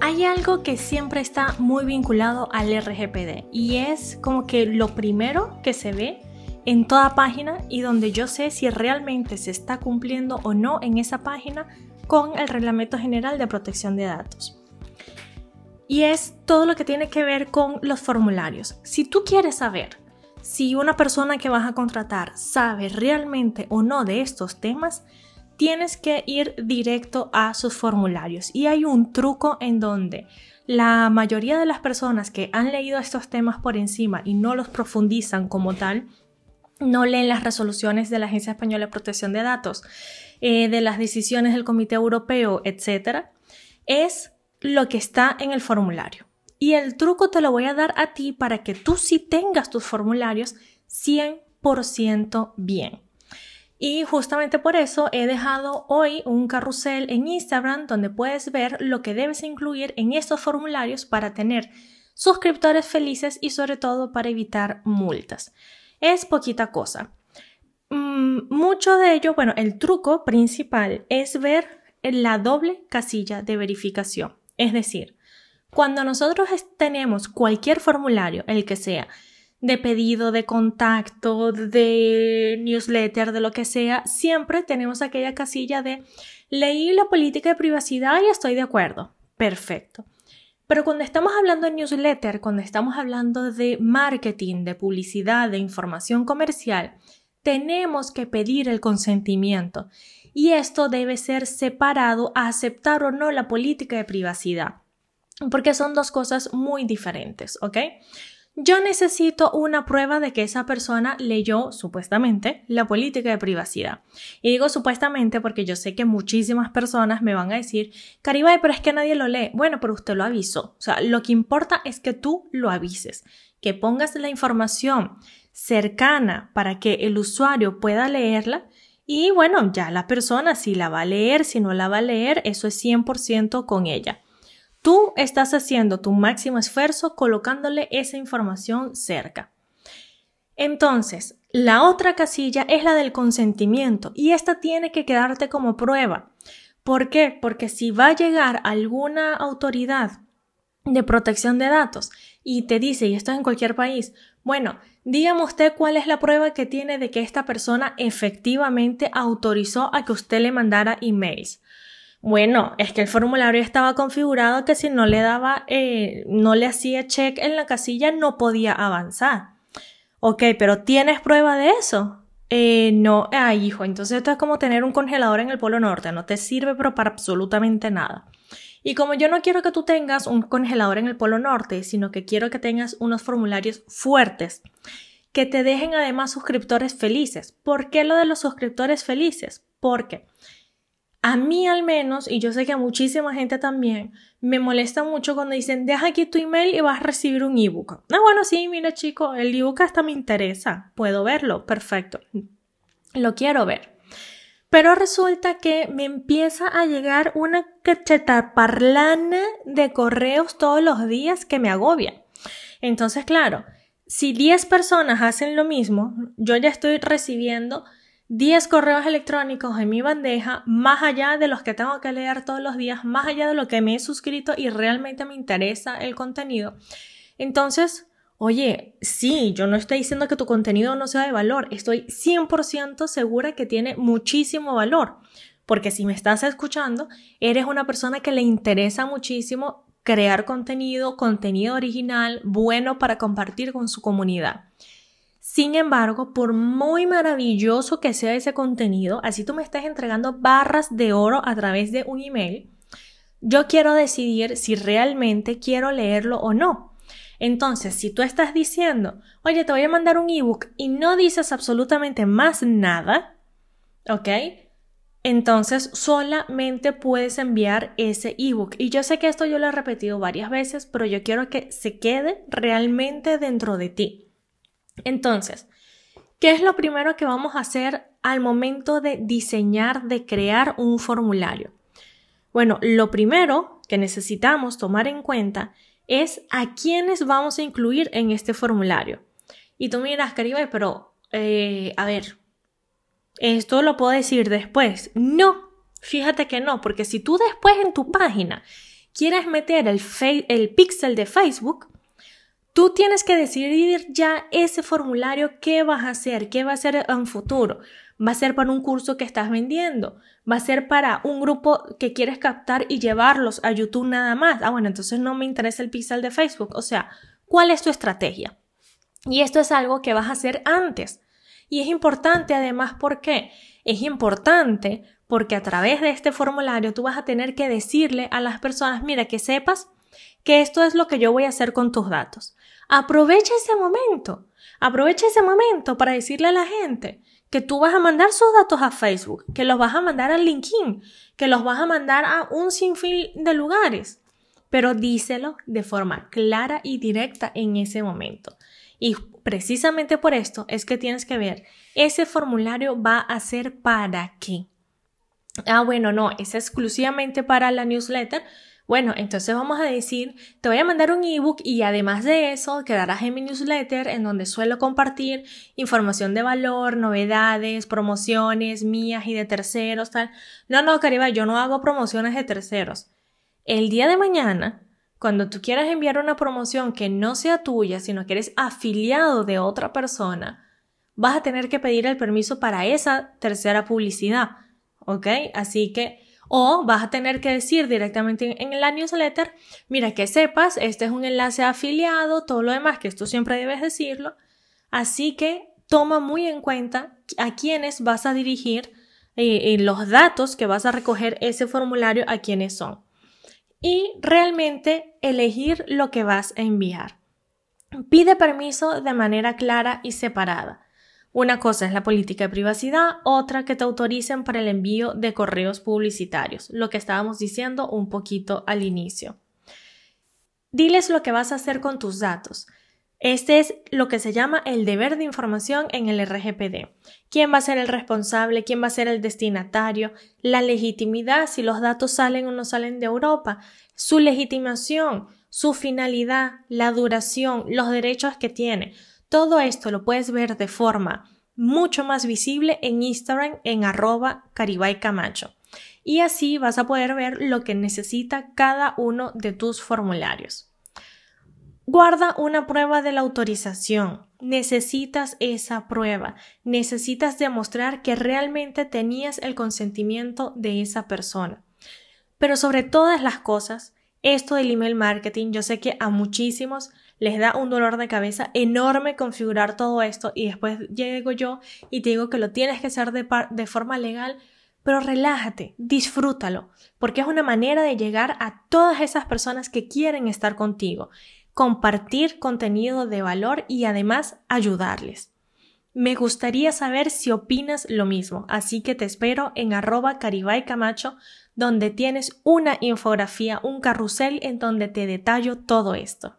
Hay algo que siempre está muy vinculado al RGPD y es como que lo primero que se ve en toda página y donde yo sé si realmente se está cumpliendo o no en esa página con el Reglamento General de Protección de Datos. Y es todo lo que tiene que ver con los formularios. Si tú quieres saber si una persona que vas a contratar sabe realmente o no de estos temas, tienes que ir directo a sus formularios. Y hay un truco en donde la mayoría de las personas que han leído estos temas por encima y no los profundizan como tal, no leen las resoluciones de la Agencia Española de Protección de Datos, eh, de las decisiones del Comité Europeo, etc., es lo que está en el formulario. Y el truco te lo voy a dar a ti para que tú sí tengas tus formularios 100% bien. Y justamente por eso he dejado hoy un carrusel en Instagram donde puedes ver lo que debes incluir en estos formularios para tener suscriptores felices y sobre todo para evitar multas. Es poquita cosa. Mm, mucho de ello, bueno, el truco principal es ver la doble casilla de verificación. Es decir, cuando nosotros tenemos cualquier formulario, el que sea, de pedido, de contacto, de newsletter, de lo que sea, siempre tenemos aquella casilla de leí la política de privacidad y estoy de acuerdo. Perfecto. Pero cuando estamos hablando de newsletter, cuando estamos hablando de marketing, de publicidad, de información comercial, tenemos que pedir el consentimiento y esto debe ser separado a aceptar o no la política de privacidad, porque son dos cosas muy diferentes, ¿ok? Yo necesito una prueba de que esa persona leyó supuestamente la política de privacidad. Y digo supuestamente porque yo sé que muchísimas personas me van a decir, Caribay, pero es que nadie lo lee. Bueno, pero usted lo avisó. O sea, lo que importa es que tú lo avises, que pongas la información cercana para que el usuario pueda leerla y bueno, ya la persona si la va a leer, si no la va a leer, eso es 100% con ella. Tú estás haciendo tu máximo esfuerzo colocándole esa información cerca. Entonces, la otra casilla es la del consentimiento y esta tiene que quedarte como prueba. ¿Por qué? Porque si va a llegar alguna autoridad de protección de datos y te dice, y esto es en cualquier país, bueno, dígame usted cuál es la prueba que tiene de que esta persona efectivamente autorizó a que usted le mandara emails. Bueno, es que el formulario estaba configurado que si no le daba, eh, no le hacía check en la casilla, no podía avanzar. Ok, pero ¿tienes prueba de eso? Eh, no, ay hijo, entonces esto es como tener un congelador en el Polo Norte, no te sirve para absolutamente nada. Y como yo no quiero que tú tengas un congelador en el Polo Norte, sino que quiero que tengas unos formularios fuertes, que te dejen además suscriptores felices. ¿Por qué lo de los suscriptores felices? Porque a mí al menos, y yo sé que a muchísima gente también, me molesta mucho cuando dicen, deja aquí tu email y vas a recibir un ebook. Ah, bueno, sí, mira chico, el ebook hasta me interesa, puedo verlo, perfecto. Lo quiero ver. Pero resulta que me empieza a llegar una cachetaparlana de correos todos los días que me agobia. Entonces, claro, si 10 personas hacen lo mismo, yo ya estoy recibiendo 10 correos electrónicos en mi bandeja, más allá de los que tengo que leer todos los días, más allá de lo que me he suscrito y realmente me interesa el contenido. Entonces, Oye, sí, yo no estoy diciendo que tu contenido no sea de valor, estoy 100% segura que tiene muchísimo valor, porque si me estás escuchando, eres una persona que le interesa muchísimo crear contenido, contenido original, bueno para compartir con su comunidad. Sin embargo, por muy maravilloso que sea ese contenido, así tú me estás entregando barras de oro a través de un email, yo quiero decidir si realmente quiero leerlo o no. Entonces, si tú estás diciendo, oye, te voy a mandar un ebook y no dices absolutamente más nada, ¿ok? entonces solamente puedes enviar ese ebook. Y yo sé que esto yo lo he repetido varias veces, pero yo quiero que se quede realmente dentro de ti. Entonces, ¿qué es lo primero que vamos a hacer al momento de diseñar, de crear un formulario? Bueno, lo primero que necesitamos tomar en cuenta es a quiénes vamos a incluir en este formulario. Y tú miras, Caribe, pero, eh, a ver, esto lo puedo decir después. No, fíjate que no, porque si tú después en tu página quieres meter el, el pixel de Facebook, tú tienes que decidir ya ese formulario qué vas a hacer, qué va a ser en futuro. Va a ser para un curso que estás vendiendo, va a ser para un grupo que quieres captar y llevarlos a YouTube nada más. Ah, bueno, entonces no me interesa el pixel de Facebook. O sea, ¿cuál es tu estrategia? Y esto es algo que vas a hacer antes. Y es importante además, ¿por qué? Es importante porque a través de este formulario tú vas a tener que decirle a las personas, mira, que sepas que esto es lo que yo voy a hacer con tus datos. Aprovecha ese momento, aprovecha ese momento para decirle a la gente que tú vas a mandar sus datos a Facebook, que los vas a mandar a LinkedIn, que los vas a mandar a un sinfín de lugares, pero díselo de forma clara y directa en ese momento. Y precisamente por esto es que tienes que ver, ese formulario va a ser para qué. Ah, bueno, no, es exclusivamente para la newsletter. Bueno, entonces vamos a decir, te voy a mandar un ebook y además de eso quedarás en mi newsletter en donde suelo compartir información de valor, novedades, promociones mías y de terceros, tal. No, no, Cariba, yo no hago promociones de terceros. El día de mañana cuando tú quieras enviar una promoción que no sea tuya, sino que eres afiliado de otra persona, vas a tener que pedir el permiso para esa tercera publicidad. ¿Ok? Así que, o vas a tener que decir directamente en la newsletter, mira, que sepas, este es un enlace afiliado, todo lo demás, que esto siempre debes decirlo. Así que toma muy en cuenta a quiénes vas a dirigir y eh, los datos que vas a recoger ese formulario, a quiénes son y realmente elegir lo que vas a enviar. Pide permiso de manera clara y separada. Una cosa es la política de privacidad, otra que te autoricen para el envío de correos publicitarios, lo que estábamos diciendo un poquito al inicio. Diles lo que vas a hacer con tus datos. Este es lo que se llama el deber de información en el RGPD. ¿Quién va a ser el responsable? ¿Quién va a ser el destinatario? La legitimidad, si los datos salen o no salen de Europa. Su legitimación, su finalidad, la duración, los derechos que tiene. Todo esto lo puedes ver de forma mucho más visible en Instagram en arroba camacho. Y así vas a poder ver lo que necesita cada uno de tus formularios. Guarda una prueba de la autorización. Necesitas esa prueba. Necesitas demostrar que realmente tenías el consentimiento de esa persona. Pero sobre todas las cosas, esto del email marketing, yo sé que a muchísimos les da un dolor de cabeza enorme configurar todo esto y después llego yo y te digo que lo tienes que hacer de, de forma legal, pero relájate, disfrútalo, porque es una manera de llegar a todas esas personas que quieren estar contigo compartir contenido de valor y además ayudarles. Me gustaría saber si opinas lo mismo, así que te espero en arroba caribay camacho, donde tienes una infografía, un carrusel en donde te detallo todo esto.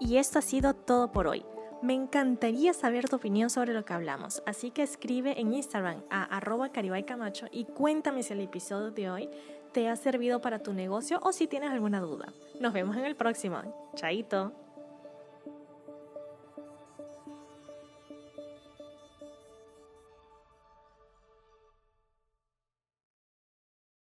Y esto ha sido todo por hoy. Me encantaría saber tu opinión sobre lo que hablamos, así que escribe en Instagram a arroba camacho y cuéntame si el episodio de hoy te ha servido para tu negocio o si tienes alguna duda. Nos vemos en el próximo. Chaito.